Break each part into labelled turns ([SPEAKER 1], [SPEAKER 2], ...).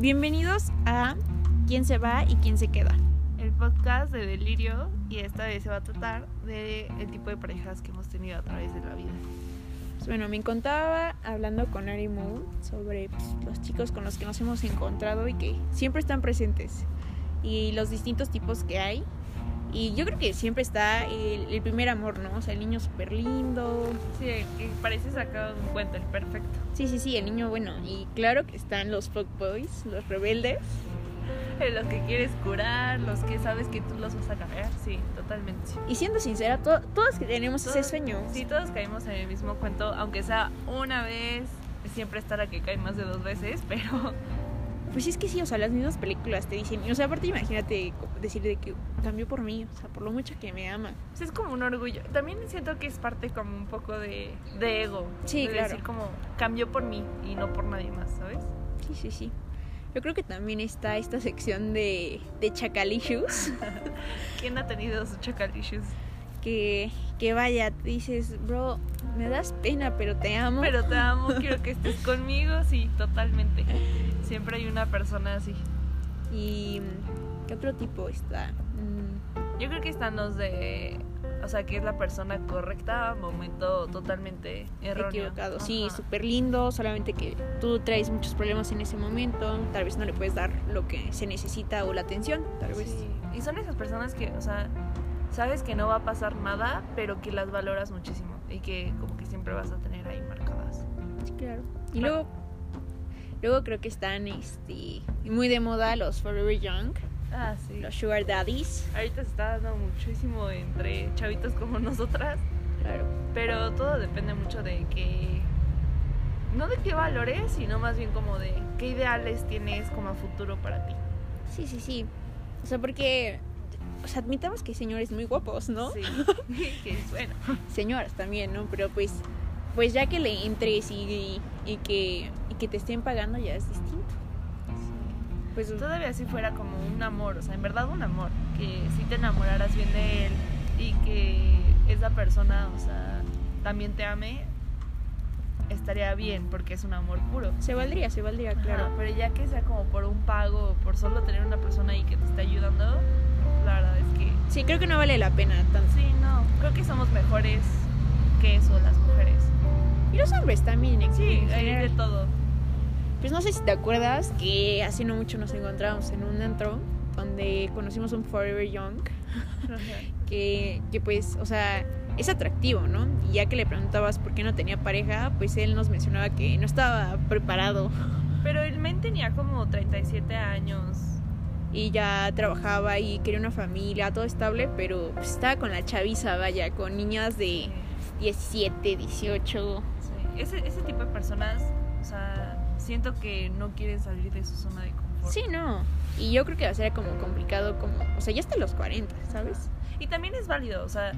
[SPEAKER 1] Bienvenidos a ¿Quién se va y quién se queda?
[SPEAKER 2] El podcast de Delirio y esta vez se va a tratar de el tipo de parejas que hemos tenido a través de la vida.
[SPEAKER 1] Pues bueno, me encontraba hablando con Ari Moon sobre pues, los chicos con los que nos hemos encontrado y que siempre están presentes y los distintos tipos que hay. Y yo creo que siempre está el, el primer amor, ¿no? O sea, el niño súper lindo.
[SPEAKER 2] Sí, que parece sacado de un cuento, el perfecto.
[SPEAKER 1] Sí, sí, sí, el niño bueno. Y claro que están los fuckboys, los rebeldes.
[SPEAKER 2] Eh, Los que quieres curar, los que sabes que tú los vas a cambiar, sí, totalmente.
[SPEAKER 1] Y siendo sincera, to- todos que tenemos ese
[SPEAKER 2] Todos-
[SPEAKER 1] sueño.
[SPEAKER 2] Sí, todos caímos en el mismo cuento, aunque sea una vez, siempre está la que cae más de dos veces, pero
[SPEAKER 1] Pues es que sí, o sea, las mismas películas te dicen. O sea, aparte, imagínate decir de que cambió por mí, o sea, por lo mucho que me ama.
[SPEAKER 2] pues, es como un orgullo. También siento que es parte como un poco de, de ego.
[SPEAKER 1] Sí,
[SPEAKER 2] de
[SPEAKER 1] claro.
[SPEAKER 2] decir como, cambió por mí y no por nadie más, ¿sabes?
[SPEAKER 1] Sí, sí, sí. Yo creo que también está esta sección de, de chacalicious.
[SPEAKER 2] ¿Quién ha tenido sus chacalicious?
[SPEAKER 1] que, que vaya, dices, bro, me das pena, pero te amo.
[SPEAKER 2] Pero te amo, quiero que estés conmigo, sí, totalmente. Siempre hay una persona así.
[SPEAKER 1] Y ¿qué otro tipo está? Mm,
[SPEAKER 2] Yo creo que están los de, o sea, que es la persona correcta, momento totalmente erróneo.
[SPEAKER 1] equivocado. Sí, súper lindo, solamente que tú traes muchos problemas en ese momento, tal vez no le puedes dar lo que se necesita o la atención, tal vez.
[SPEAKER 2] Sí. Y son esas personas que, o sea, sabes que no va a pasar nada, pero que las valoras muchísimo y que como que siempre vas a tener ahí marcadas.
[SPEAKER 1] Sí, claro. Y luego, luego creo que están este, muy de moda los Forever Young,
[SPEAKER 2] Ah, sí.
[SPEAKER 1] los Sugar Daddies.
[SPEAKER 2] Ahorita se está dando muchísimo entre chavitos como nosotras,
[SPEAKER 1] Claro.
[SPEAKER 2] pero todo depende mucho de que no de qué valores, sino más bien como de qué ideales tienes como a futuro para ti.
[SPEAKER 1] Sí, sí, sí. O sea, porque, o sea, admitamos que hay señores muy guapos, ¿no?
[SPEAKER 2] Sí. que es bueno.
[SPEAKER 1] Señoras también, ¿no? Pero pues, pues ya que le entres y, y que te estén pagando ya es distinto. Pues
[SPEAKER 2] Todavía si fuera como un amor, o sea, en verdad un amor, que si te enamoraras bien de él y que esa persona, o sea, también te ame, estaría bien porque es un amor puro.
[SPEAKER 1] se valdría, se valdría, claro.
[SPEAKER 2] Ajá, pero ya que sea como por un pago, por solo tener una persona ahí que te está ayudando, la verdad es que
[SPEAKER 1] Sí, creo que no vale la pena tanto.
[SPEAKER 2] sí, no, creo que somos mejores que eso las mujeres.
[SPEAKER 1] Y los hombres también, en,
[SPEAKER 2] Sí, hay de todo.
[SPEAKER 1] Pues no sé si te acuerdas que hace no mucho nos encontramos en un antro donde conocimos un Forever Young que, que pues, o sea, es atractivo, ¿no? Y ya que le preguntabas por qué no tenía pareja, pues él nos mencionaba que no estaba preparado
[SPEAKER 2] Pero el men tenía como 37 años.
[SPEAKER 1] y ya trabajaba y quería una familia, todo estable, pero pues, estaba con la chaviza, vaya, con niñas de 17, 18.
[SPEAKER 2] Sí, Ese, ese tipo de personas, o sea, siento que no quieren salir de su zona de confort.
[SPEAKER 1] Sí, no. Y yo creo que va a ser como complicado, como, o sea, ya hasta los 40, ¿sabes?
[SPEAKER 2] Y también es válido, o sea,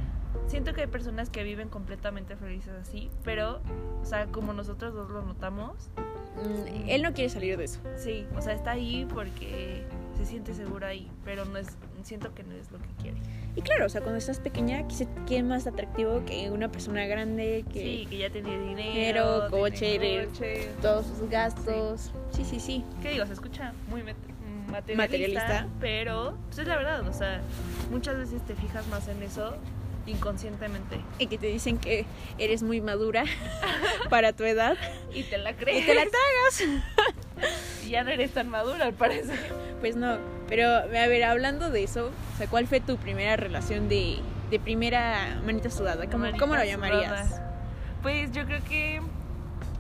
[SPEAKER 2] siento que hay personas que viven completamente felices así, pero, o sea, como nosotros dos lo notamos,
[SPEAKER 1] Mm, Él no quiere salir de eso.
[SPEAKER 2] sí, o sea, está ahí porque se siente seguro ahí, pero no es, siento que no es lo que quiere.
[SPEAKER 1] Y claro, o sea, cuando estás pequeña, ¿qué, es más atractivo que una persona grande que
[SPEAKER 2] Sí, que ya tiene dinero,
[SPEAKER 1] Dinero, coche,
[SPEAKER 2] tiene coche.
[SPEAKER 1] todos sus gastos? Sí, sí, sí.
[SPEAKER 2] ¿Qué digo? Se escucha muy materialista,
[SPEAKER 1] Materialista.
[SPEAKER 2] pero pues es la verdad, o sea, muchas veces te fijas más en eso inconscientemente
[SPEAKER 1] Y que te dicen que eres muy madura para tu edad
[SPEAKER 2] y te la
[SPEAKER 1] y
[SPEAKER 2] crees.
[SPEAKER 1] te la tragas.
[SPEAKER 2] Y ya no eres tan madura, al parecer.
[SPEAKER 1] Pues no, pero a ver, hablando de eso, o sea, ¿cuál fue tu primera relación de, de primera manita sudada? ¿Cómo,
[SPEAKER 2] Manita
[SPEAKER 1] ¿cómo lo llamarías?
[SPEAKER 2] sudada. Pues yo creo que,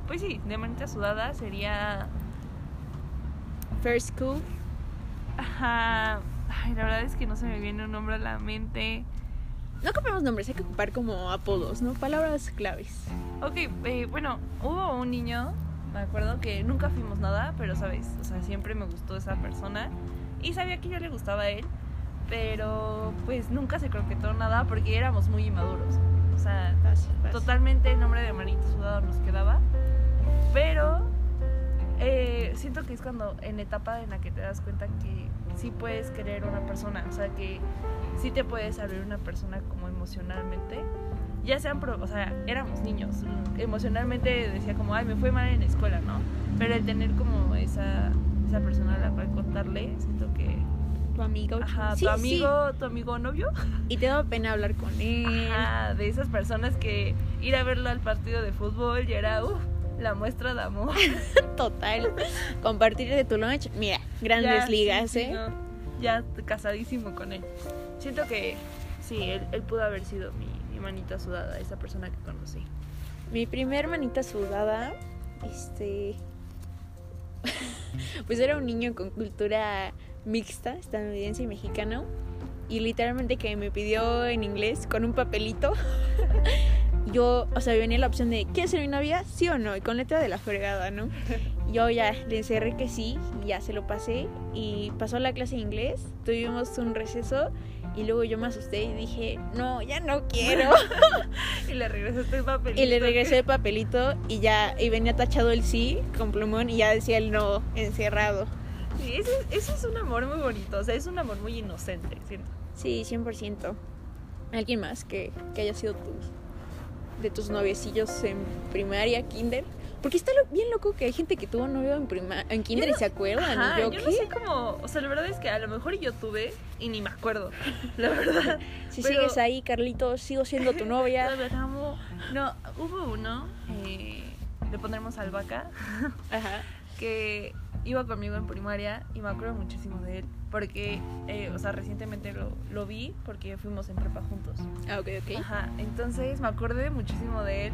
[SPEAKER 2] pues sí, de manita sudada sería,
[SPEAKER 1] First school.
[SPEAKER 2] ajá, ay, la verdad es que no se me viene un nombre a la mente.
[SPEAKER 1] No ocupemos nombres, hay que ocupar como apodos, ¿no? Palabras claves.
[SPEAKER 2] Ok, eh, bueno, hubo un niño, me acuerdo que nunca fuimos nada, pero sabes, o sea, siempre me gustó esa persona y sabía que yo le gustaba a él, pero pues nunca se croquetó nada porque éramos muy inmaduros. O sea,
[SPEAKER 1] Fácil, fácil.
[SPEAKER 2] totalmente el nombre de Marito Sudado nos quedaba, pero eh, siento que es cuando en etapa en la que te das cuenta que sí puedes querer una persona, o sea, que sí te puedes abrir una persona como emocionalmente. Ya sean, pro- o sea, éramos niños, emocionalmente decía como, ay, me fue mal en la escuela, ¿no? Pero el tener como esa, esa persona a la cual contarle. Siento que.
[SPEAKER 1] Tu amigo.
[SPEAKER 2] Ajá,
[SPEAKER 1] Sí,
[SPEAKER 2] tu
[SPEAKER 1] sí.
[SPEAKER 2] amigo, tu amigo novio.
[SPEAKER 1] Y te da pena hablar con él.
[SPEAKER 2] Ajá, de esas personas que ir a verlo al partido de fútbol y era, uff, la muestra de amor.
[SPEAKER 1] Total. Compartir de tu lunch. Mira, grandes
[SPEAKER 2] Ya,
[SPEAKER 1] ligas,
[SPEAKER 2] sí, sí,
[SPEAKER 1] ¿eh?
[SPEAKER 2] no, ya casadísimo con él. Siento que sí, él, él pudo haber sido mi, mi manita sudada, esa persona que conocí.
[SPEAKER 1] Mi primer manita sudada, este. pues era un niño con cultura mixta, estadounidense y mexicano. Y literalmente que me pidió en inglés con un papelito. Yo, o sea, venía la opción de ¿quieres ser mi novia? Sí o no, y con letra de la fregada, ¿no? Yo ya le encerré que sí, y ya se lo pasé. Y pasó la clase de inglés, tuvimos un receso. Y luego yo me asusté y dije, no, ya no quiero.
[SPEAKER 2] Y le regresaste el papel.
[SPEAKER 1] Y le regresé el papelito y ya, y venía tachado el sí con plumón y ya decía el no encerrado.
[SPEAKER 2] Sí, eso, eso es un amor muy bonito, o sea, es un amor muy inocente, siento.
[SPEAKER 1] Sí, 100%. ¿Alguien más que, que haya sido tus, de tus noviecillos en primaria, kinder? Porque está lo- bien loco que hay gente que tuvo novio en, prima, en kinder y se acuerdan.
[SPEAKER 2] Ajá,
[SPEAKER 1] y yo,
[SPEAKER 2] yo
[SPEAKER 1] ¿qué?
[SPEAKER 2] no sé cómo, o sea, la verdad es que a lo mejor yo tuve y ni me acuerdo, la verdad.
[SPEAKER 1] Si
[SPEAKER 2] pero-
[SPEAKER 1] sigues ahí, Carlitos, sigo siendo tu novia.
[SPEAKER 2] Amo. No, hubo uno, eh, le pondremos albahaca,
[SPEAKER 1] Ajá.
[SPEAKER 2] que iba conmigo en primaria y me acuerdo muchísimo de él porque, eh, o sea, recientemente lo, lo vi porque fuimos en prepa juntos.
[SPEAKER 1] Ah, ok, ok.
[SPEAKER 2] Ajá, entonces me acordé muchísimo de él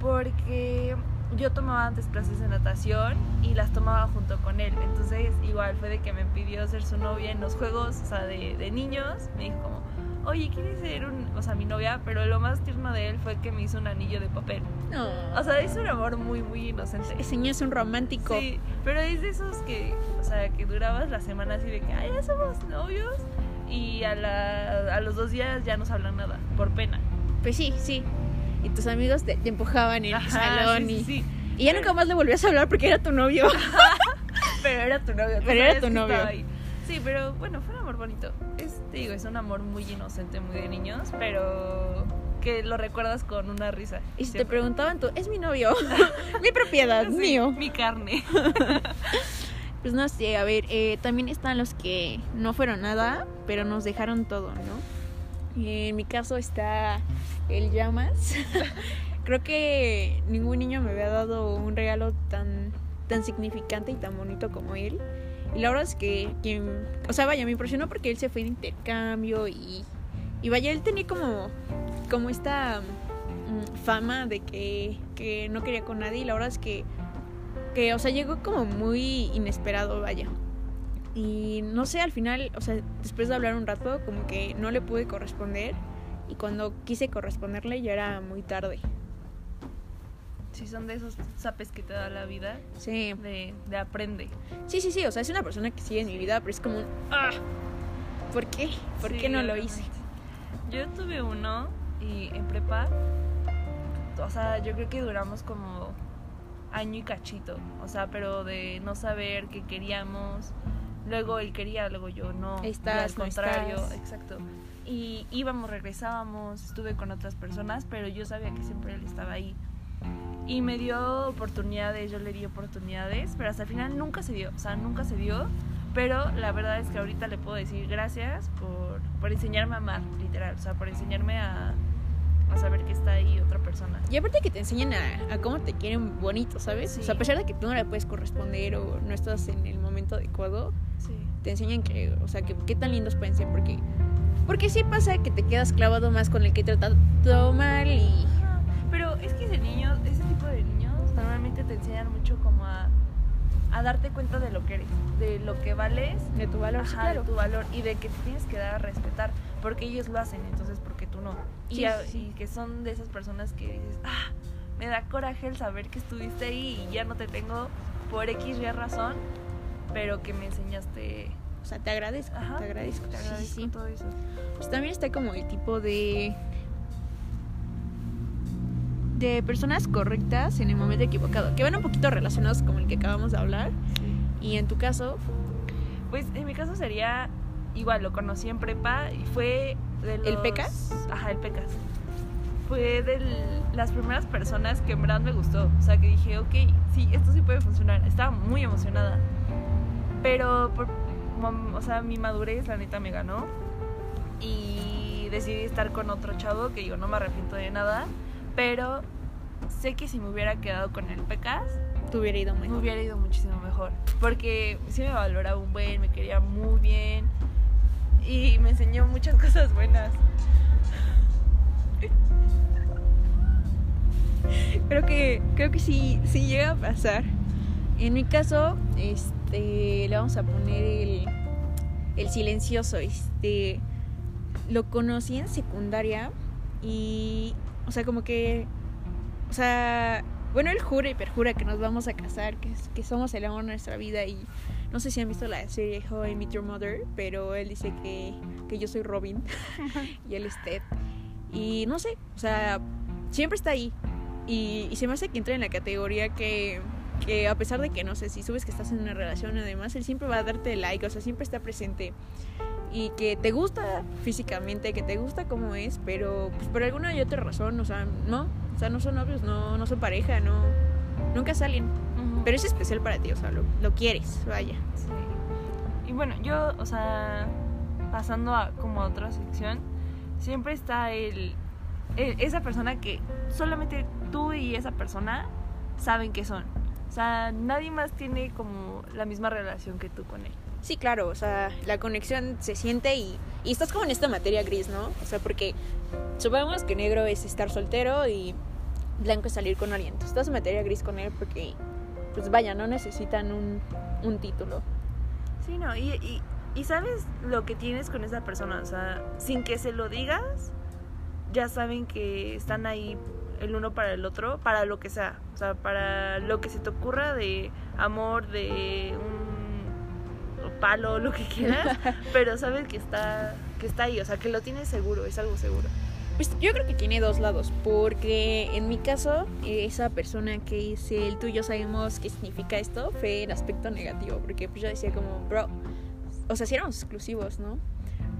[SPEAKER 2] porque yo tomaba antes clases de natación y las tomaba junto con él. Entonces, igual fue de que me pidió ser su novia en los juegos, o sea, de, de niños. Me dijo como, oye, ¿quieres ser un, o sea, mi novia? Pero lo más tierno de él fue que me hizo un anillo de papel.
[SPEAKER 1] No.
[SPEAKER 2] O sea, es un amor muy, muy inocente.
[SPEAKER 1] ese niño es un romántico.
[SPEAKER 2] Sí, pero es de esos que, o sea, que durabas la semana así de que, ay, ya somos novios. Y a, la, a los dos días ya no se hablan nada, por pena.
[SPEAKER 1] Pues sí, sí. Y tus amigos te, te empujaban en el
[SPEAKER 2] Ajá,
[SPEAKER 1] salón
[SPEAKER 2] sí,
[SPEAKER 1] y,
[SPEAKER 2] sí, sí.
[SPEAKER 1] y ya nunca más le volvías a hablar porque era tu novio.
[SPEAKER 2] Pero era tu novio.
[SPEAKER 1] Pero era tu novio.
[SPEAKER 2] Sí, pero bueno, fue un amor bonito. Es, te digo, es un amor muy inocente, muy de niños, pero que lo recuerdas con una risa.
[SPEAKER 1] Y si te preguntaban tú, es mi novio, mi propiedad,
[SPEAKER 2] Sí,
[SPEAKER 1] mío.
[SPEAKER 2] Mi carne.
[SPEAKER 1] Pues no sé, a ver, eh, también están los que no fueron nada, pero nos dejaron todo, ¿no? Y en mi caso está el Llamas. Creo que ningún niño me había dado un regalo tan, tan significante y tan bonito como él. Y la verdad es que, que- o sea, vaya, me impresionó porque él se fue de intercambio y, y vaya, él tenía como, como esta mm, fama de que, que no quería con nadie y la verdad es que que, o sea, llegó como muy inesperado, vaya. Y no sé, al final, o sea, después de hablar un rato, como que no le pude corresponder. Y cuando quise corresponderle ya era muy tarde.
[SPEAKER 2] Sí, son de esos zapes que te da la vida,
[SPEAKER 1] Sí,
[SPEAKER 2] de, de aprende.
[SPEAKER 1] sí, sí, sí, o sea, es una persona que sigue en mi vida, pero es como un... ¡Ah! ¿Por qué? ¿Por
[SPEAKER 2] Sí,
[SPEAKER 1] qué no lo hice?
[SPEAKER 2] Yo tuve uno y en prepa, o sea, yo creo que duramos como año y cachito, o sea, pero de no saber qué queríamos. Luego él quería, luego yo no.
[SPEAKER 1] Estás,
[SPEAKER 2] al
[SPEAKER 1] no
[SPEAKER 2] contrario,
[SPEAKER 1] estás.
[SPEAKER 2] exacto. Y íbamos, regresábamos, estuve con otras personas, pero yo sabía que siempre él estaba ahí. Y me dio oportunidades, yo le di oportunidades, pero hasta el final nunca se dio, o sea, nunca se dio. Pero la verdad es que ahorita le puedo decir gracias por, por enseñarme a amar, literal, o sea, por enseñarme a, a saber que está ahí otra persona.
[SPEAKER 1] Y aparte que te enseñan a, a cómo te quieren bonito, ¿sabes?
[SPEAKER 2] Sí.
[SPEAKER 1] O sea, a pesar de que tú no le puedes corresponder o no estás en el momento adecuado,
[SPEAKER 2] Sí.
[SPEAKER 1] te enseñan que, o sea, que qué tan lindos pueden ser, porque, porque sí pasa que te quedas clavado más con el que trata todo mal y...
[SPEAKER 2] Pero es que de niños, ese tipo de niños normalmente te enseñan mucho como a, a darte cuenta de lo que eres, de lo que vales,
[SPEAKER 1] De tu valor,
[SPEAKER 2] ajá,
[SPEAKER 1] claro.
[SPEAKER 2] de tu valor y de que te tienes que dar a respetar, porque ellos lo hacen, entonces porque tú no. Y,
[SPEAKER 1] Sí,
[SPEAKER 2] a-
[SPEAKER 1] sí, sí.
[SPEAKER 2] y que son de esas personas que dices, ah, me da coraje el saber que estuviste ahí y ya no te tengo por X y razón, pero que me enseñaste.
[SPEAKER 1] O sea, te agradezco,
[SPEAKER 2] Ajá,
[SPEAKER 1] te agradezco.
[SPEAKER 2] Te
[SPEAKER 1] sí,
[SPEAKER 2] agradezco
[SPEAKER 1] sí.
[SPEAKER 2] todo eso.
[SPEAKER 1] Pues también está como el tipo de... de personas correctas en el momento equivocado, que van un poquito relacionados con el que acabamos de hablar. Y en tu caso,
[SPEAKER 2] Pues en mi caso sería igual, lo conocí en prepa y fue de los...
[SPEAKER 1] ¿El Pecas?
[SPEAKER 2] Ajá, el Pecas. Fue de las primeras personas que en verdad me gustó. O sea, que dije, ok, sí, esto sí puede funcionar. Estaba muy emocionada. Pero, por, o sea, mi madurez, la neta, me ganó. Y decidí estar con otro chavo que yo no me arrepiento de nada. Pero sé que si me hubiera quedado con el Pecas,
[SPEAKER 1] Te hubiera ido
[SPEAKER 2] me
[SPEAKER 1] mejor.
[SPEAKER 2] hubiera ido muchísimo mejor. Porque sí me valoraba un buen, me quería muy bien. Y me enseñó muchas cosas buenas.
[SPEAKER 1] Creo que, creo que sí, sí llega a pasar. En mi caso, este, le vamos a poner el, el silencioso. Este, lo conocí en secundaria y, o sea, como que, o sea, bueno, él jura y perjura que nos vamos a casar, que, que somos el amor de nuestra vida y no sé si han visto la serie How I Met Your Mother, pero él dice que, que yo soy Robin y él es Ted. Y no sé, o sea, siempre está ahí. Y, y se me hace que entra en la categoría que, que a pesar de que no sé si subes que estás en una relación además, él siempre va a darte like, o sea, siempre está presente. Y que te gusta físicamente, que te gusta como es, pero pues por alguna y otra razón, o sea, no, o sea, no son novios, no, no son pareja, no, nunca salen. Pero es especial para ti, o sea, lo, lo quieres, vaya.
[SPEAKER 2] Sí. Y bueno, yo, o sea, pasando a como a otra sección, siempre está el, el- esa persona que solamente tú y esa persona saben que son. O sea, nadie más tiene como la misma relación que tú con él.
[SPEAKER 1] Sí, claro, o sea, la conexión se siente y, y estás como en esta materia gris, ¿no? O sea, porque supongamos que negro es estar soltero y blanco es salir con alguien. Entonces, estás en materia gris con él porque, pues vaya, no necesitan un, un título.
[SPEAKER 2] Sí, no, y, y, y sabes lo que tienes con esa persona, o sea, sin que se lo digas, ya saben que están ahí el uno para el otro, para lo que sea, o sea, para lo que se te ocurra de amor, de un palo, lo que quieras, pero sabes que está, que está ahí, o sea, que lo tienes seguro, es algo seguro.
[SPEAKER 1] Pues yo creo que tiene dos lados, porque en mi caso, esa persona que dice el tú y yo sabemos qué significa esto fue el aspecto negativo, porque pues yo decía como, bro, o sea, si éramos exclusivos, ¿no?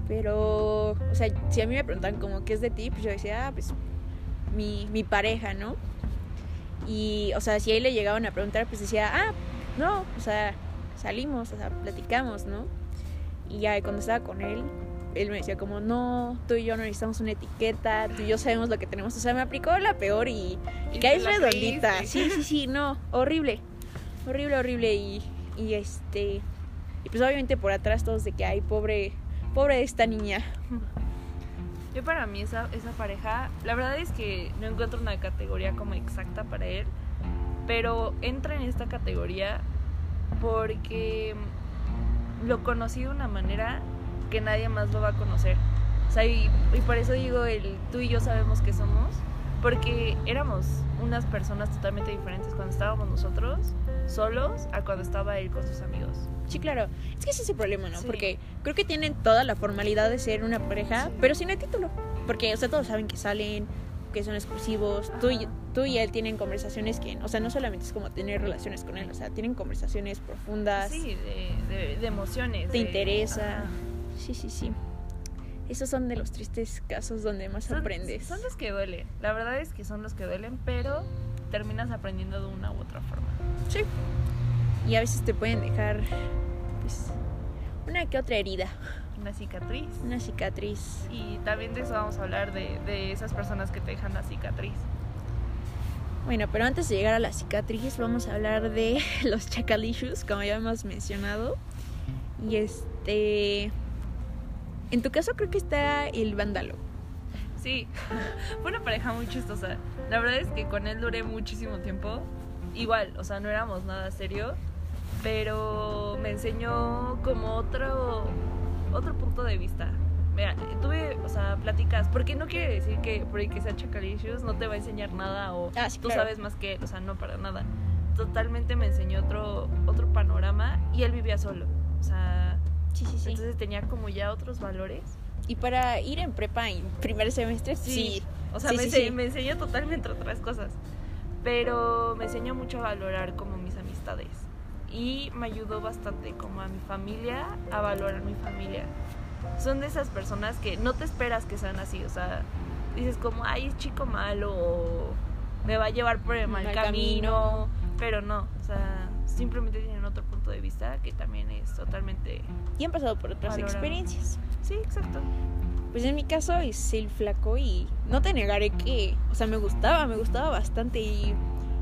[SPEAKER 1] Pero, o sea, si a mí me preguntan como qué es de ti, pues yo decía, ah, pues mi, mi pareja, ¿no? Y, o sea, si ahí le llegaban a preguntar, pues decía, ah, no, o sea, salimos, o sea, platicamos, ¿no? Y ya cuando estaba con él, él me decía como, no, tú y yo no necesitamos una etiqueta, tú y yo sabemos lo que tenemos. O sea, me aplicó la peor y, y caí redondita.
[SPEAKER 2] creíste.
[SPEAKER 1] Sí, sí, sí, no, horrible. Horrible, horrible. Y, y este. Y pues obviamente por atrás todos de que ay, pobre, pobre esta niña.
[SPEAKER 2] Yo para mí esa, esa pareja, la verdad es que no encuentro una categoría como exacta para él, pero entra en esta categoría porque lo conocí de una manera que nadie más lo va a conocer. O sea, y, y por eso digo, el tú y yo sabemos que somos, porque éramos unas personas totalmente diferentes cuando estábamos nosotros solos a cuando estaba él con sus amigos.
[SPEAKER 1] Sí, claro. Es que ese es el problema, ¿no?
[SPEAKER 2] Sí.
[SPEAKER 1] Porque creo que tienen toda la formalidad de ser una pareja,
[SPEAKER 2] Sí.
[SPEAKER 1] pero sin el título. Porque, o sea, todos saben que salen, que son exclusivos. Tú y, tú y él tienen conversaciones que, o sea, no solamente es como tener relaciones con él, o sea, tienen conversaciones profundas.
[SPEAKER 2] Sí, de, de- de emociones.
[SPEAKER 1] Te
[SPEAKER 2] de-
[SPEAKER 1] interesa.
[SPEAKER 2] Ajá.
[SPEAKER 1] Sí, sí, sí. Esos son de los tristes casos donde más
[SPEAKER 2] Son-
[SPEAKER 1] aprendes.
[SPEAKER 2] Son los que duelen. La verdad es que son los que duelen, pero terminas aprendiendo de una u otra forma.
[SPEAKER 1] Sí. Y a veces te pueden dejar, pues, una que otra herida,
[SPEAKER 2] Una cicatriz.
[SPEAKER 1] una cicatriz.
[SPEAKER 2] Y también de eso vamos a hablar, de, de esas personas que te dejan la cicatriz.
[SPEAKER 1] Bueno, pero antes de llegar a la cicatriz, vamos a hablar de los chacalishus, como ya hemos mencionado. Y este. En tu caso, creo que está el vándalo.
[SPEAKER 2] Sí, fue una pareja muy chistosa. La verdad es que con él duré muchísimo tiempo. Igual, o sea, no éramos nada serio, pero me enseñó como otro otro punto de vista. Mira, tuve, o sea, pláticas, porque no quiere decir que por el que sea chacalicious no te va a enseñar nada o
[SPEAKER 1] Ah, sí,
[SPEAKER 2] tú
[SPEAKER 1] claro.
[SPEAKER 2] sabes más que él, o sea, no para nada. Totalmente me enseñó otro otro panorama y él vivía solo. O sea,
[SPEAKER 1] Sí, sí, sí.
[SPEAKER 2] entonces tenía como ya otros valores.
[SPEAKER 1] y para ir en prepa en primer semestre, sí.
[SPEAKER 2] O sea, me,
[SPEAKER 1] sí,
[SPEAKER 2] ense-
[SPEAKER 1] sí.
[SPEAKER 2] me enseñó totalmente otras cosas. Pero me enseñó mucho a valorar como mis amistades. Y me ayudó bastante como a mi familia, a valorar mi familia. Son de esas personas que no te esperas que sean así. O sea, dices como, ay, es chico malo o me va a llevar por el mal,
[SPEAKER 1] Mal
[SPEAKER 2] camino.
[SPEAKER 1] camino.
[SPEAKER 2] Pero no, o sea, simplemente tienen otro punto de vista que también es totalmente...
[SPEAKER 1] Y han pasado por otras
[SPEAKER 2] Valorado.
[SPEAKER 1] experiencias.
[SPEAKER 2] Sí, exacto.
[SPEAKER 1] Pues en mi caso es el flaco y no te negaré que, o sea, me gustaba, me gustaba bastante y,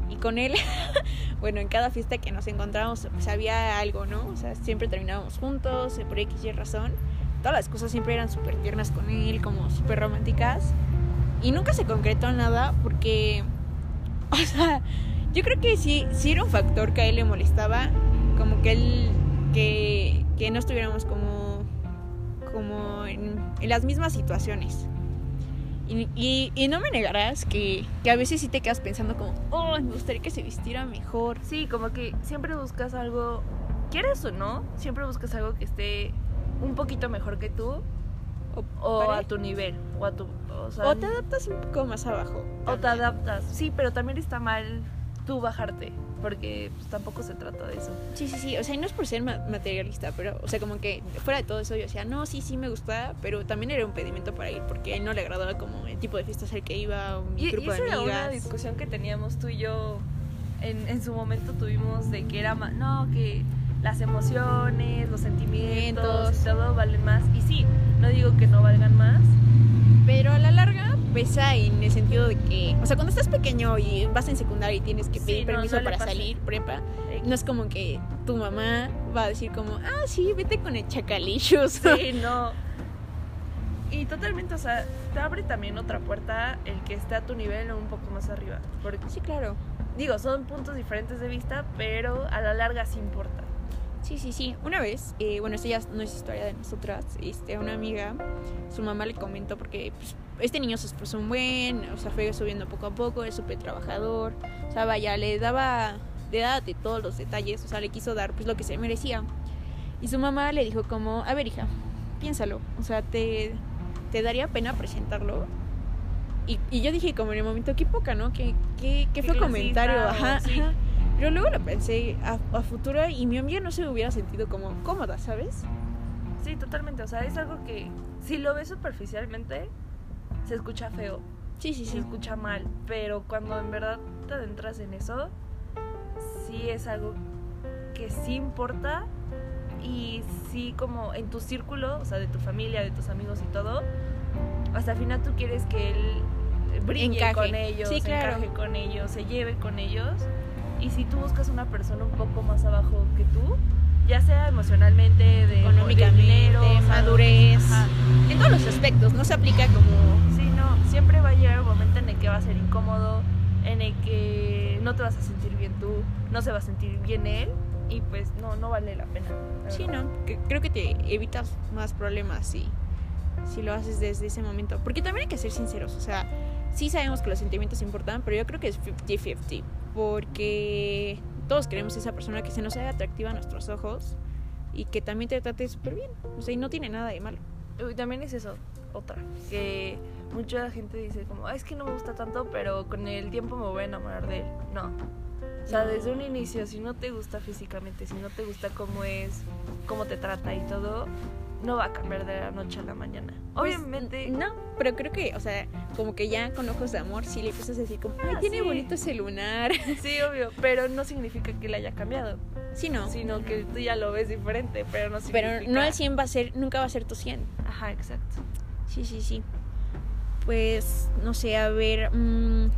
[SPEAKER 1] y con él, bueno, en cada fiesta que nos encontrábamos, pues había algo, ¿no? O sea, siempre terminábamos juntos, eh, por X y razón. Todas las cosas siempre eran súper tiernas con él, como súper románticas. Y nunca se concretó nada porque, o sea, yo creo que sí, sí era un factor que a él le molestaba, como que él, que, que no estuviéramos como, como en, en las mismas situaciones. Y, y, y no me negarás que, que a veces sí te quedas pensando como, oh, me gustaría que se vistiera mejor.
[SPEAKER 2] Sí, como que siempre buscas algo, quieres o no, siempre buscas algo que esté un poquito mejor que tú
[SPEAKER 1] O,
[SPEAKER 2] a tu nivel o a tu o, sea,
[SPEAKER 1] o te adaptas un poco más abajo.
[SPEAKER 2] o te adaptas. Sí, pero también está mal tú bajarte, porque pues, tampoco se trata de eso.
[SPEAKER 1] Sí, sí, sí. O sea, y no es por ser ma- materialista, pero, o sea, como que fuera de todo eso yo decía, no, sí, sí me gusta, pero también era un pedimento para ir, porque a él no le agradaba como el tipo de fiestas al que iba, un
[SPEAKER 2] Y, y
[SPEAKER 1] grupo
[SPEAKER 2] esa
[SPEAKER 1] de
[SPEAKER 2] era una
[SPEAKER 1] amigas.
[SPEAKER 2] discusión que teníamos tú y yo en, en su momento tuvimos de que era más, no, que las emociones, los sentimientos, y todo valen más. Y sí, no digo que no valgan más,
[SPEAKER 1] Pero a la larga pesa en el sentido de que, o sea, cuando estás pequeño y vas en secundaria y tienes que pedir permiso
[SPEAKER 2] no
[SPEAKER 1] para
[SPEAKER 2] pasa.
[SPEAKER 1] salir, prepa, no es como que tu mamá va a decir como, ah, sí, vete con el chacalillos.
[SPEAKER 2] Sí, no. Y totalmente, o sea, te abre también otra puerta el que esté a tu nivel o un poco más arriba. Porque,
[SPEAKER 1] sí, claro.
[SPEAKER 2] digo, son puntos diferentes de vista, pero a la larga sí importa.
[SPEAKER 1] Sí, sí, sí. Una vez, eh, bueno, esto ya no es historia de nosotras, este, a una amiga, su mamá le comentó porque pues, este niño se esforzó un buen, o sea, fue subiendo poco a poco, es súper trabajador, o sea, vaya, le daba, le daba de todos los detalles, o sea, le quiso dar pues lo que se merecía. Y su mamá le dijo como, a ver hija, piénsalo, o sea, te, te daría pena presentarlo. Y, y yo dije como en el momento, qué poca, ¿no? Qué, qué, qué
[SPEAKER 2] Qué
[SPEAKER 1] fue
[SPEAKER 2] clasista,
[SPEAKER 1] comentario,
[SPEAKER 2] o
[SPEAKER 1] ajá,
[SPEAKER 2] sí.
[SPEAKER 1] ajá. Pero luego lo pensé a, a futuro y mi amiga no se hubiera sentido como cómoda, ¿sabes?
[SPEAKER 2] Sí, totalmente. O sea, es algo que si lo ves superficialmente, se escucha feo,
[SPEAKER 1] Sí, sí,
[SPEAKER 2] se
[SPEAKER 1] sí.
[SPEAKER 2] escucha mal. Pero cuando en verdad te adentras en eso, sí es algo que sí importa. Y sí, como en tu círculo, o sea, de tu familia, de tus amigos y todo, hasta el final tú quieres que él brille
[SPEAKER 1] Encaje.
[SPEAKER 2] con ellos,
[SPEAKER 1] Sí, claro.
[SPEAKER 2] encaje con ellos, se lleve con ellos. Y si tú buscas una persona un poco más abajo que tú, ya sea emocionalmente, de, de
[SPEAKER 1] Económicamente,
[SPEAKER 2] dinero, o sea,
[SPEAKER 1] madurez.
[SPEAKER 2] ajá.
[SPEAKER 1] En todos los aspectos, no se aplica como...
[SPEAKER 2] Sí, no, siempre va a llegar un momento en el que va a ser incómodo, en el que no te vas a sentir bien tú, no se va a sentir bien él y pues no, no vale la pena. la
[SPEAKER 1] Sí,
[SPEAKER 2] verdad.
[SPEAKER 1] ¿no? Que- creo que te evitas más problemas si, si lo haces desde ese momento. Porque también hay que ser sinceros, o sea, sí sabemos que los sentimientos importan, pero yo creo que es 50-50. Porque todos queremos esa persona que se nos haga atractiva a nuestros ojos y que también te trate súper bien. O sea, y no tiene nada de malo.
[SPEAKER 2] Y también es eso, otra, que mucha gente dice como, "Ay, es que no me gusta tanto, pero con el tiempo me voy a enamorar de él. No. O sea, desde un inicio, si no te gusta físicamente, si no te gusta cómo es, cómo te trata y todo, no va a cambiar de la noche a la mañana.
[SPEAKER 1] Pues,
[SPEAKER 2] Obviamente,
[SPEAKER 1] No, pero creo que, o sea, como que ya con ojos de amor sí le empiezas a decir como, ay,
[SPEAKER 2] Ah,
[SPEAKER 1] tiene
[SPEAKER 2] sí.
[SPEAKER 1] bonito ese lunar.
[SPEAKER 2] sí, obvio, pero no significa que él haya cambiado.
[SPEAKER 1] sí, no.
[SPEAKER 2] sino que tú ya lo ves diferente, pero no significa...
[SPEAKER 1] Pero no al 100 va a ser, nunca va a ser tu 100.
[SPEAKER 2] Ajá, exacto.
[SPEAKER 1] Sí, sí, sí. Pues, no sé, a ver. mm,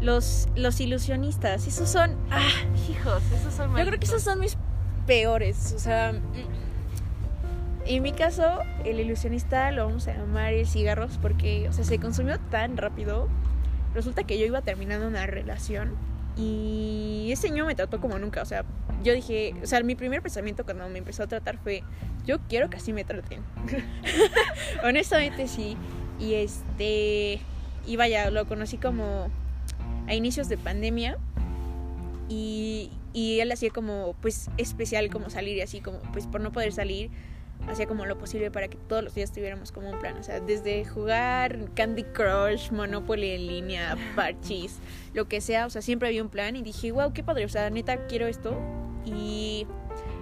[SPEAKER 1] los, los ilusionistas, esos son. Ah,
[SPEAKER 2] Hijos, esos son
[SPEAKER 1] yo creo que
[SPEAKER 2] malditos.
[SPEAKER 1] esos son mis peores. O sea, mm, en mi caso, el ilusionista lo vamos a llamar el cigarros porque, o sea, se consumió tan rápido. Resulta que yo iba terminando una relación y ese niño me trató como nunca. O sea, yo dije, o sea, mi primer pensamiento cuando me empezó a tratar fue, yo quiero que así me traten. Honestamente sí. Y este, y vaya, lo conocí como a inicios de pandemia y, y él hacía como, pues, especial como salir y así como, pues, por no poder salir, hacía como lo posible para que todos los días tuviéramos como un plan, o sea, desde jugar Candy Crush, Monopoly en línea, Parchis, lo que sea, o sea, siempre había un plan y dije, wow, qué padre, o sea, neta, quiero esto y,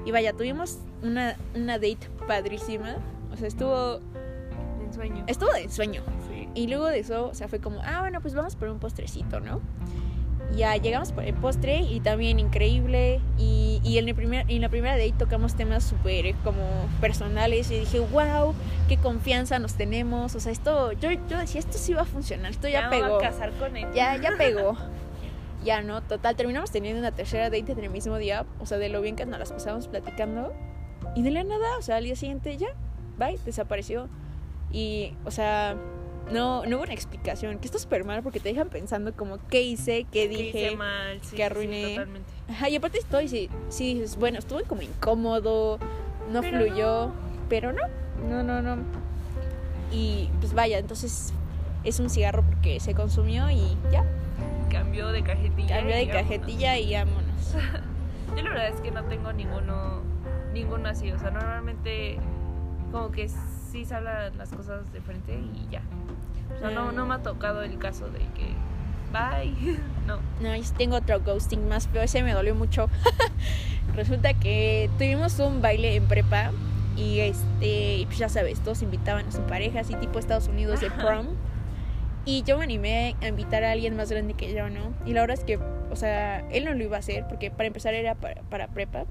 [SPEAKER 1] y vaya, tuvimos una, una date padrísima, o sea, estuvo,
[SPEAKER 2] De ensueño.
[SPEAKER 1] estuvo de ensueño,
[SPEAKER 2] Sí.
[SPEAKER 1] y luego de eso, o sea, fue como, ah, bueno, pues vamos por un postrecito, ¿no? Ya llegamos por el postre y también increíble. Y, y en, el primer, en la primera date tocamos temas súper como personales. Y dije, wow, qué confianza nos tenemos. O sea, esto, yo, yo decía, esto sí va a funcionar, esto ya, pegó.
[SPEAKER 2] a casar con él.
[SPEAKER 1] Ya, ya pegó. ya no, total, terminamos teniendo una tercera date en el mismo día. O sea, de lo bien que nos las pasamos platicando. Y de la nada, o sea, al día siguiente ya, bye, desapareció. Y, o sea, no, no hubo una explicación, que esto es súper mal porque te dejan pensando como qué hice, qué dije.
[SPEAKER 2] hice mal, sí,
[SPEAKER 1] que
[SPEAKER 2] sí, sí,
[SPEAKER 1] arruiné.
[SPEAKER 2] totalmente.
[SPEAKER 1] Ajá, y aparte estoy, sí, sí dices, bueno, estuve como incómodo, no
[SPEAKER 2] Pero
[SPEAKER 1] fluyó,
[SPEAKER 2] no.
[SPEAKER 1] pero no, no, no, no. Y pues vaya, entonces es un cigarro porque se consumió y ya,
[SPEAKER 2] Cambió de cajetilla.
[SPEAKER 1] cambió
[SPEAKER 2] y
[SPEAKER 1] de
[SPEAKER 2] vámonos.
[SPEAKER 1] cajetilla y vámonos.
[SPEAKER 2] Yo la verdad es que no tengo ninguno, ninguno así. O sea, normalmente como que sí se hablan las cosas de frente y ya. O sea, no, no me ha tocado el caso de que bye. No.
[SPEAKER 1] No, tengo otro ghosting más, pero ese me dolió mucho. Resulta que tuvimos un baile en prepa y este, y pues ya sabes, todos invitaban a su pareja, así tipo Estados Unidos de prom. Y yo me animé a invitar a alguien más grande que yo, ¿no? Y la verdad es que, o sea, él no lo iba a hacer porque para empezar era para, para prepa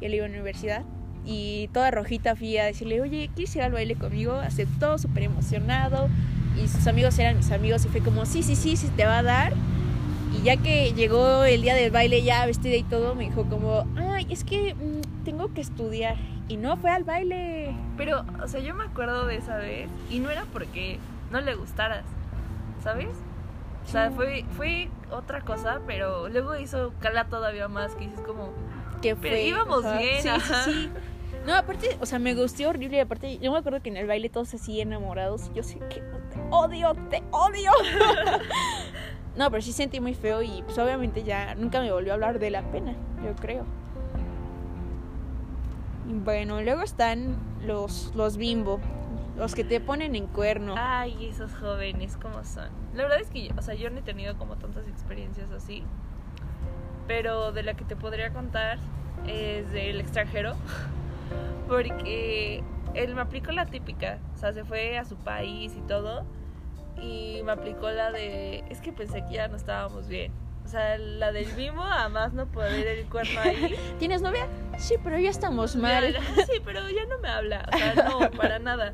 [SPEAKER 1] y él iba a la universidad. Y toda rojita fui a decirle, oye, ¿quieres ir al baile conmigo? Aceptó, súper emocionado. Y sus amigos eran mis amigos y fue como, sí, sí, sí, sí, te va a dar. Y ya que llegó el día del baile ya vestida y todo, me dijo como, ay, es que mm, tengo que estudiar. Y no fue al baile.
[SPEAKER 2] Pero, o sea, yo me acuerdo de esa vez y no era porque no le gustaras, ¿sabes? O sea, fue, fue otra cosa, pero luego hizo cala todavía más, que dices como,
[SPEAKER 1] Que
[SPEAKER 2] Pero
[SPEAKER 1] fue,
[SPEAKER 2] íbamos bien,
[SPEAKER 1] Sí,
[SPEAKER 2] ajá.
[SPEAKER 1] sí, sí. No, aparte, o sea, me gustó horrible. Y aparte, yo me acuerdo que en el baile todos así enamorados. Y yo sí que te odio, te odio. no, pero sí sentí muy feo. Y pues obviamente ya nunca me volvió a hablar de la pena, yo creo. Y bueno, luego están los, los bimbo. Los que te ponen en cuerno.
[SPEAKER 2] ay, esos jóvenes, ¿cómo son? La verdad es que, yo- o sea, yo no he tenido como tantas experiencias así, pero de la que te podría contar es del extranjero, porque él me aplicó la típica, o sea, se fue a su país y todo, y me aplicó la de, es que pensé que ya no estábamos bien. O sea, la del mismo, a más no poder el cuerno ahí.
[SPEAKER 1] ¿Tienes novia? Sí, pero ya estamos
[SPEAKER 2] Ya,
[SPEAKER 1] mal.
[SPEAKER 2] sí, pero ya no me habla, o sea, no, para nada.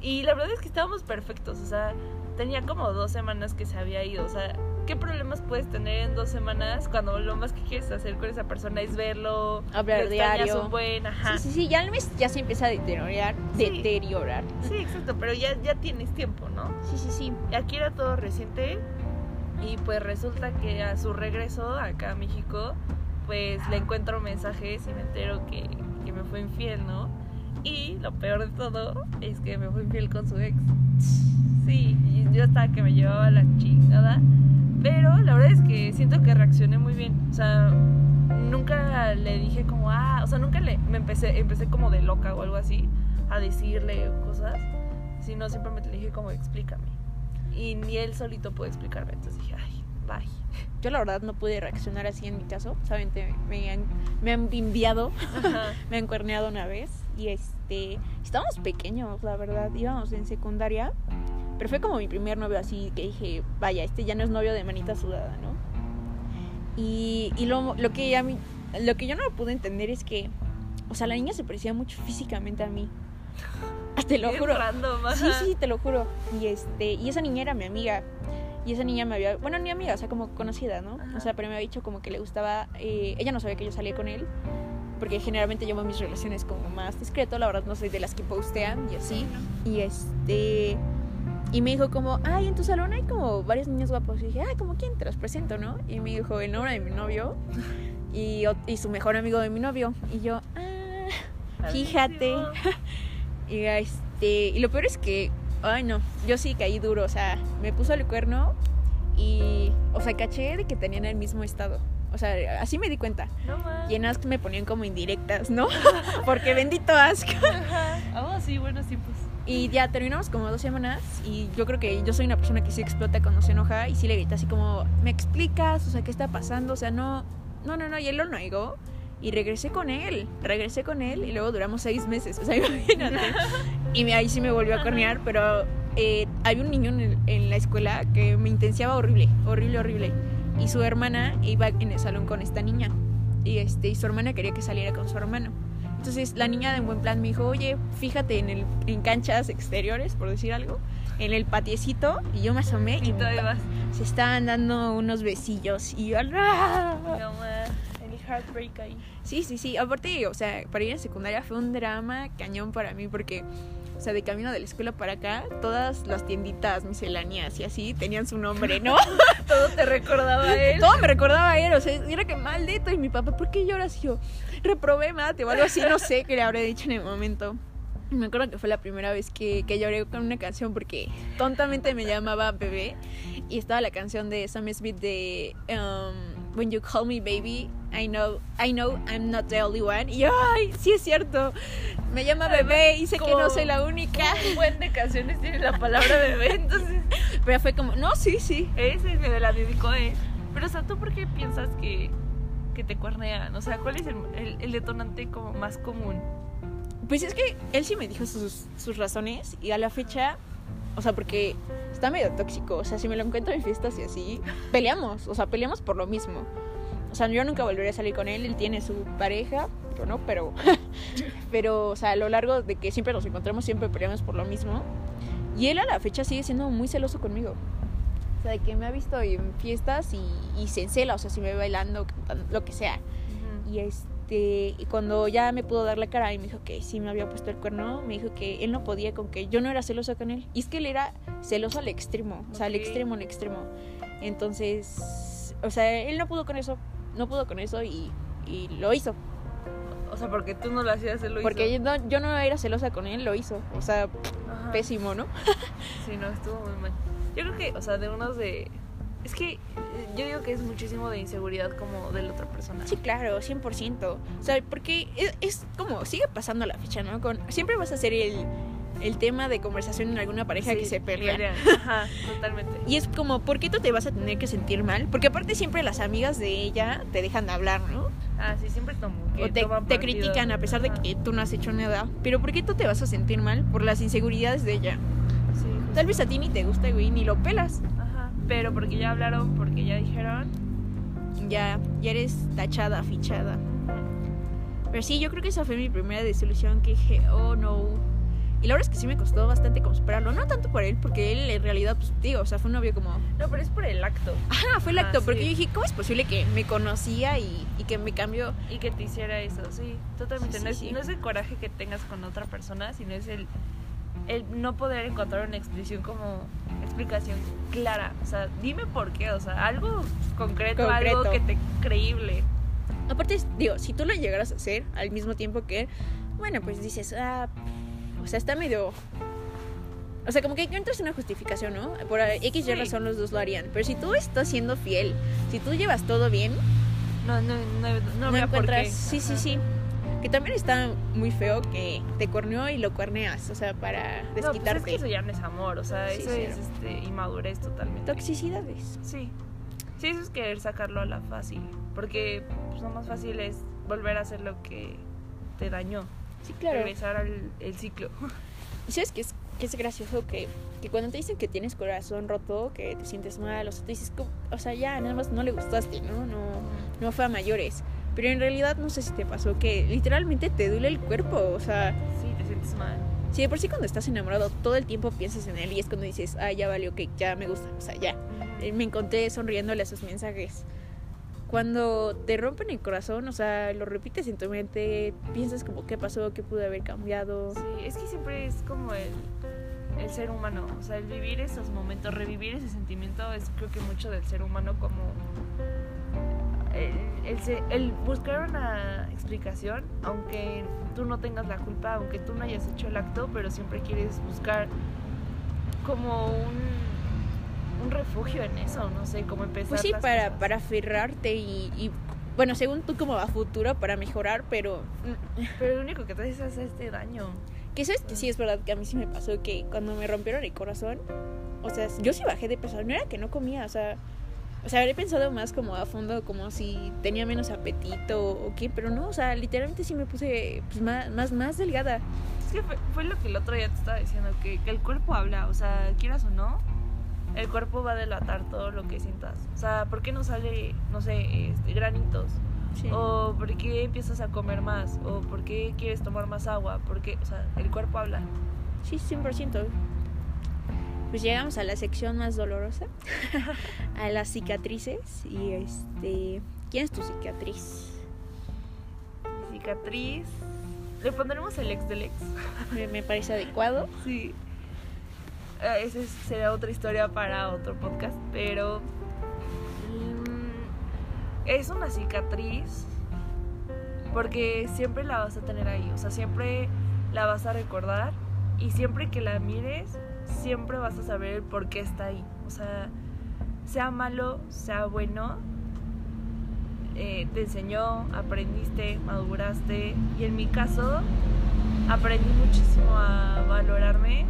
[SPEAKER 2] Y la verdad es que estábamos perfectos, o sea, tenía como dos semanas que se había ido, o sea, ¿qué problemas puedes tener en dos semanas cuando lo más que quieres hacer con esa persona es verlo,
[SPEAKER 1] Hablar diario.
[SPEAKER 2] un buen, ajá.
[SPEAKER 1] Sí, sí, sí, ya el mes ya se empieza a deteriorar.
[SPEAKER 2] Sí.
[SPEAKER 1] Deteriorar.
[SPEAKER 2] Sí, exacto, pero ya, ya tienes tiempo, ¿no?
[SPEAKER 1] Sí, sí, sí.
[SPEAKER 2] Aquí era todo reciente y pues resulta que a su regreso acá a México, pues le encuentro mensajes y me entero que, que me fue infiel, ¿no? Y lo peor de todo es que me fue infiel con su ex. Sí, y yo estaba que me llevaba la chingada. Pero la verdad es que siento que reaccioné muy bien. O sea, nunca le dije como, ah, o sea, nunca le, me empecé, empecé como de loca o algo así a decirle cosas, sino simplemente le dije como, explícame. Y ni él solito puede explicarme. Entonces dije, ay, bye.
[SPEAKER 1] Yo la verdad no pude reaccionar así en mi caso. Saben, Te- me han, me han enviado, me han cuerneado una vez. Y este, estábamos pequeños, la verdad. Íbamos en secundaria. Pero fue como mi primer novio así que dije, vaya, este ya no es novio de manita sudada, ¿no? Y, y lo, lo que a mí, lo que yo no pude entender es que, o sea, la niña se parecía mucho físicamente a mí. Te lo juro.
[SPEAKER 2] random,
[SPEAKER 1] Sí, sí, te lo juro. Y este, y esa niña era mi amiga. Y esa niña me había, bueno, ni amiga, o sea, como conocida, ¿no?
[SPEAKER 2] Ajá.
[SPEAKER 1] O sea, pero me había dicho como que le gustaba, eh, ella no sabía que yo salía con él, porque generalmente llevo mis relaciones como más discreto, la verdad no soy de las que postean y así. Y este, y me dijo como, ay, en tu salón hay como varios niños guapos. Y dije, ay, como quién, te los presento, ¿no? Y me dijo el nombre de mi novio y, su mejor amigo de mi novio. Y yo, ah, fíjate. Y este, y lo peor es que, ay no, yo sí caí duro, o sea, me puso el cuerno y, o sea, caché de que tenían el mismo estado. O sea, así me di cuenta.
[SPEAKER 2] No más.
[SPEAKER 1] Y en Ask me ponían como indirectas, ¿no? Porque bendito Ask.
[SPEAKER 2] Oh, sí, bueno, sí, pues.
[SPEAKER 1] Y ya terminamos como dos semanas y yo creo que yo soy una persona que sí explota cuando se enoja y sí le grita así como, ¿me explicas? O sea, ¿qué está pasando? O sea, no, no, no, no, y él lo negó y regresé con él, regresé con él y luego duramos seis meses, o sea, imagínate. Y me- ahí sí me volvió a cornear, pero eh, había un niño en, el- en la escuela que me intensiaba horrible, horrible, horrible. Y su hermana iba en el salón con esta niña. Y, este, y su hermana quería que saliera con su hermano. Entonces la niña de buen plan me dijo, oye, fíjate en, el, en canchas exteriores, por decir algo, en el patiecito. Y yo me asomé y,
[SPEAKER 2] todavía
[SPEAKER 1] se estaban dando unos besillos. Y yo, ¡ah!
[SPEAKER 2] No, el heartbreak ahí.
[SPEAKER 1] Sí, sí, sí. Aparte, o sea, para ir a secundaria fue un drama cañón para mí porque, o sea, de camino de la escuela para acá, todas las tienditas misceláneas y así tenían su nombre, ¿no?
[SPEAKER 2] Todo te recordaba a él.
[SPEAKER 1] Todo me recordaba a él, o sea, era que maldito. Y mi papá, ¿por qué lloras? Y yo, reprobé mate o algo así, no sé qué le habré dicho en el momento. Me acuerdo que fue la primera vez que, que lloré con una canción porque tontamente me llamaba bebé y estaba la canción de Sam Smith de um, When You Call Me Baby, I know, I know I'm not the only one. Y yo, ay, sí es cierto, me llama bebé y sé que no soy la única.
[SPEAKER 2] Un buen de canciones tiene la palabra bebé, entonces
[SPEAKER 1] Pero fue como, no, sí, sí.
[SPEAKER 2] ese me la dedicó a él. Pero, o sea, ¿tú por qué piensas que, que te cuernean? O sea, ¿cuál es el, el- el detonante como más común?
[SPEAKER 1] Pues es que él sí me dijo sus, sus razones y a la fecha, o sea, porque está medio tóxico, o sea, si me lo encuentro en fiestas y así, peleamos, o sea, peleamos por lo mismo. O sea, yo nunca volveré a salir con él, él tiene su pareja, yo no, pero, pero, o sea, a lo largo de que siempre nos encontramos, siempre peleamos por lo mismo. Y él a la fecha sigue siendo muy celoso conmigo. O sea, de que me ha visto en fiestas y, y se encela, o sea, si me ve bailando, cantando, lo que sea. Y este, y cuando ya me pudo dar la cara y me dijo que sí me había puesto el cuerno, me dijo que él no podía con que yo no era celosa con él. Y es que él era celoso al extremo, o sea, al extremo, al extremo. Entonces, o sea, él no pudo con eso, no pudo con eso y, y lo hizo.
[SPEAKER 2] O sea, porque tú no lo hacías, él lo
[SPEAKER 1] Porque
[SPEAKER 2] hizo.
[SPEAKER 1] yo no, yo no era celosa con él, lo hizo. O sea,
[SPEAKER 2] Ajá.
[SPEAKER 1] pésimo, ¿no?
[SPEAKER 2] Sí, no, estuvo muy mal. Yo creo que, o sea, de unos de... Es que yo digo que es muchísimo de inseguridad como de la otra persona.
[SPEAKER 1] Sí, claro, 100%. O sea, porque es, es como, sigue pasando la fecha, ¿no? Con, siempre vas a ser el, el tema de conversación en alguna pareja que
[SPEAKER 2] Sí,
[SPEAKER 1] se pelea.
[SPEAKER 2] Ajá, totalmente.
[SPEAKER 1] Y es como, ¿por qué tú te vas a tener que sentir mal? Porque aparte siempre las amigas de ella te dejan de hablar, ¿no?
[SPEAKER 2] Ah, sí, siempre como que
[SPEAKER 1] O te,
[SPEAKER 2] toman
[SPEAKER 1] te critican a pesar de que tú no has hecho nada. Pero ¿por qué tú te vas a sentir mal? Por las inseguridades de ella.
[SPEAKER 2] Sí.
[SPEAKER 1] Tal vez a ti ni te gusta, güey, ni lo pelas.
[SPEAKER 2] Ajá. Pero porque ya hablaron, porque ya dijeron.
[SPEAKER 1] Ya, ya eres tachada, fichada. Pero sí, yo creo que esa fue mi primera desilusión que dije, oh no. Y la verdad es que sí me costó bastante como superarlo. No tanto por él, porque él en realidad, pues digo, o sea, fue un novio como...
[SPEAKER 2] No, pero es por el acto.
[SPEAKER 1] Ah, fue el
[SPEAKER 2] Ah,
[SPEAKER 1] acto, porque
[SPEAKER 2] sí.
[SPEAKER 1] yo dije, ¿cómo es posible que me conocía y, y que me cambió?
[SPEAKER 2] Y que te hiciera eso, sí, totalmente.
[SPEAKER 1] Sí,
[SPEAKER 2] no,
[SPEAKER 1] sí,
[SPEAKER 2] es,
[SPEAKER 1] sí.
[SPEAKER 2] no es el coraje que tengas con otra persona, sino es el, el no poder encontrar una explicación como explicación clara. O sea, dime por qué, o sea, algo concreto, algo que te creíble.
[SPEAKER 1] Aparte, digo, si tú lo llegaras a hacer al mismo tiempo que él, bueno, pues dices, ah, o sea, está medio... O sea, como que encuentras una justificación, ¿no? Por X y
[SPEAKER 2] Sí.
[SPEAKER 1] razón los dos lo harían. Pero si tú estás siendo fiel, si tú llevas todo bien,
[SPEAKER 2] No, no, no, no,
[SPEAKER 1] no,
[SPEAKER 2] habría por
[SPEAKER 1] encuentras...
[SPEAKER 2] qué.
[SPEAKER 1] Sí, sí, sí. Que también está muy feo que te corneó y lo cuerneas, o sea, para
[SPEAKER 2] No, pues
[SPEAKER 1] desquitarte.
[SPEAKER 2] es que eso ya no es amor, o sea,
[SPEAKER 1] Sí,
[SPEAKER 2] eso
[SPEAKER 1] sí.
[SPEAKER 2] es este, inmadurez totalmente.
[SPEAKER 1] Toxicidades.
[SPEAKER 2] Sí. Sí, eso es querer sacarlo a la fácil. Porque pues, lo más fácil es volver a hacer lo que te dañó.
[SPEAKER 1] Sí, claro.
[SPEAKER 2] Regresar al el ciclo.
[SPEAKER 1] Y sabes que es, que es gracioso que, que cuando te dicen que tienes corazón roto, que te sientes mal, o sea, te dices, o sea, ya, nada más no le gustaste, ¿no? No, no fue a mayores. Pero en realidad no sé si te pasó que literalmente te duele el cuerpo, o sea,
[SPEAKER 2] Sí, te sientes mal.
[SPEAKER 1] si de por sí cuando estás enamorado todo el tiempo piensas en él y es cuando dices, ah, ya valió, que ya me gusta, o sea, ya. Me encontré sonriéndole a sus mensajes. Cuando te rompen el corazón, o sea, lo repites en tu mente, piensas como qué pasó, qué pude haber cambiado.
[SPEAKER 2] Sí, es que siempre es como el, el ser humano, o sea, el vivir esos momentos, revivir ese sentimiento es creo que mucho del ser humano como el, el buscar una explicación, aunque tú no tengas la culpa, aunque tú no hayas hecho el acto, pero siempre quieres buscar como un, un refugio en eso, no sé, cómo empezar.
[SPEAKER 1] Pues sí,
[SPEAKER 2] las
[SPEAKER 1] para,
[SPEAKER 2] cosas.
[SPEAKER 1] para aferrarte y, y, bueno, según tú como a futuro para mejorar, pero
[SPEAKER 2] Pero lo único que te hace es este daño.
[SPEAKER 1] que sabes que sí es verdad que a mí sí me pasó que cuando me rompieron el corazón, o sea, yo sí bajé de peso, no era que no comía, o sea, o sea, habré pensado más como a fondo, como si tenía menos apetito o qué, pero no, o sea, literalmente sí me puse pues, más, más, más delgada.
[SPEAKER 2] Es que fue, fue lo que el otro día te estaba diciendo, que, que el cuerpo habla, o sea, quieras o no, el cuerpo va a delatar todo lo que sientas. O sea, ¿por qué no sale, no sé, este, granitos?
[SPEAKER 1] Sí.
[SPEAKER 2] O ¿por qué empiezas a comer más? O ¿por qué quieres tomar más agua? Porque, o sea, el cuerpo habla.
[SPEAKER 1] Sí, 100%. Pues llegamos a la sección más dolorosa, a las cicatrices. Y este, ¿quién es tu cicatriz?
[SPEAKER 2] Mi cicatriz. Le pondremos el ex del ex.
[SPEAKER 1] Me, parece adecuado.
[SPEAKER 2] Sí. Eh, Esa será otra historia para otro podcast, pero mm, es una cicatriz porque siempre la vas a tener ahí, o sea, siempre la vas a recordar y siempre que la mires, siempre vas a saber el por qué está ahí. O sea, sea malo, sea bueno, eh, te enseñó, aprendiste, maduraste y en mi caso aprendí muchísimo a valorarme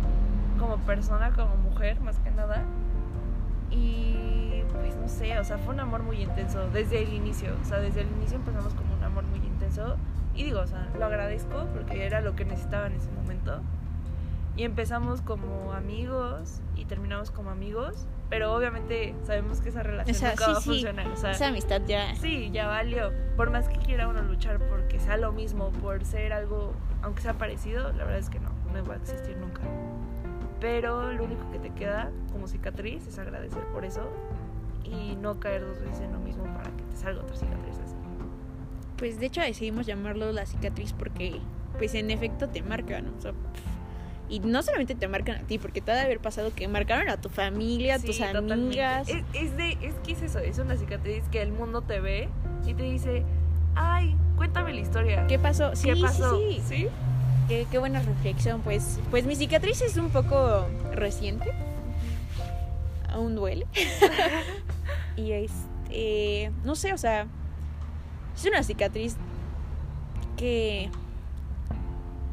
[SPEAKER 2] como persona, como mujer, más que nada. Y pues no sé, o sea, fue un amor muy intenso desde el inicio. O sea, desde el inicio empezamos como un amor muy intenso. Y digo, o sea, lo agradezco porque era lo que necesitaba en ese momento. Y empezamos como amigos y terminamos como amigos. Pero obviamente sabemos que esa relación
[SPEAKER 1] O sea,
[SPEAKER 2] nunca
[SPEAKER 1] sí,
[SPEAKER 2] va a
[SPEAKER 1] sí.
[SPEAKER 2] funcionar. O sea,
[SPEAKER 1] Esa amistad ya.
[SPEAKER 2] Sí, ya valió. Por más que quiera uno luchar porque sea lo mismo, por ser algo, aunque sea parecido, la verdad es que no, no va a existir nunca. Pero lo único que te queda como cicatriz es agradecer por eso y no caer dos veces en lo mismo para que te salga otra cicatriz así.
[SPEAKER 1] Pues de hecho decidimos llamarlo la cicatriz porque, pues en efecto te marcan. O sea, pf, y no solamente te marcan a ti, porque te ha de haber pasado que marcaron a tu familia, a
[SPEAKER 2] Sí,
[SPEAKER 1] tus
[SPEAKER 2] totalmente.
[SPEAKER 1] amigas.
[SPEAKER 2] Es, es de, es que es eso, es una cicatriz que el mundo te ve y te dice, ay, cuéntame la historia.
[SPEAKER 1] ¿Qué pasó? Sí,
[SPEAKER 2] ¿Qué
[SPEAKER 1] sí,
[SPEAKER 2] pasó?
[SPEAKER 1] sí.
[SPEAKER 2] ¿Sí?
[SPEAKER 1] Qué, qué buena reflexión. Pues, pues mi cicatriz es un poco reciente. Aún duele. y este. No sé, o sea. Es una cicatriz que.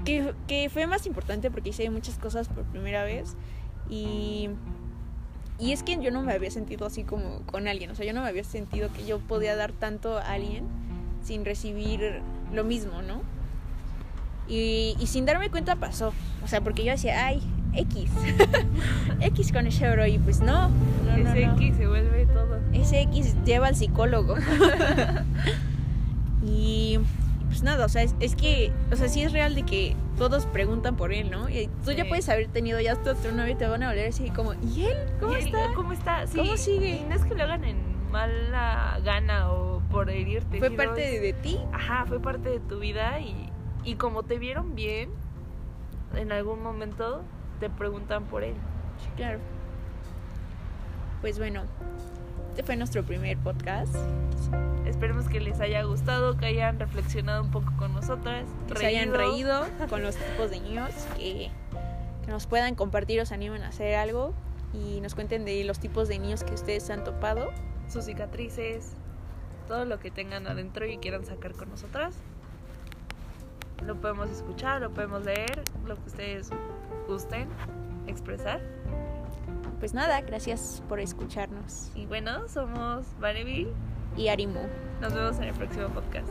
[SPEAKER 1] Que, que fue más importante porque hice muchas cosas por primera vez. Y. Y es que yo no me había sentido así como con alguien. O sea, yo no me había sentido que yo podía dar tanto a alguien sin recibir lo mismo, ¿no? Y, y sin darme cuenta pasó. O sea, porque yo decía, ay, X. X con ese bro. Y pues no. no, no,
[SPEAKER 2] Ese
[SPEAKER 1] no.
[SPEAKER 2] X se vuelve todo.
[SPEAKER 1] Ese X lleva al psicólogo. y pues nada, o sea, es, es que, o sea, sí es real de que todos preguntan por él, ¿no? Y tú ya puedes haber tenido ya tu otro novio y te van a volver así como, ¿y él? ¿Cómo
[SPEAKER 2] ¿Y él,
[SPEAKER 1] está?
[SPEAKER 2] ¿Cómo está? Sí,
[SPEAKER 1] ¿Cómo sigue?
[SPEAKER 2] Y no es que lo hagan en mala gana o por herirte.
[SPEAKER 1] ¿Fue parte de, de ti?
[SPEAKER 2] Ajá, fue parte de tu vida y, y como te vieron bien, en algún momento te preguntan por él.
[SPEAKER 1] Sí, claro. Pues bueno, este fue nuestro primer podcast.
[SPEAKER 2] Esperemos que les haya gustado, que hayan reflexionado un poco con nosotras.
[SPEAKER 1] Que se hayan reído con los tipos de niños, que, que nos puedan compartir, os animen a hacer algo y nos cuenten de los tipos de niños que ustedes han topado.
[SPEAKER 2] Sus cicatrices, todo lo que tengan adentro y quieran sacar con nosotras. Lo podemos escuchar, lo podemos leer, lo que ustedes gusten expresar.
[SPEAKER 1] Pues nada, gracias por escucharnos.
[SPEAKER 2] Y bueno, somos Vaneville.
[SPEAKER 1] Y Arimu.
[SPEAKER 2] Nos vemos en el próximo podcast.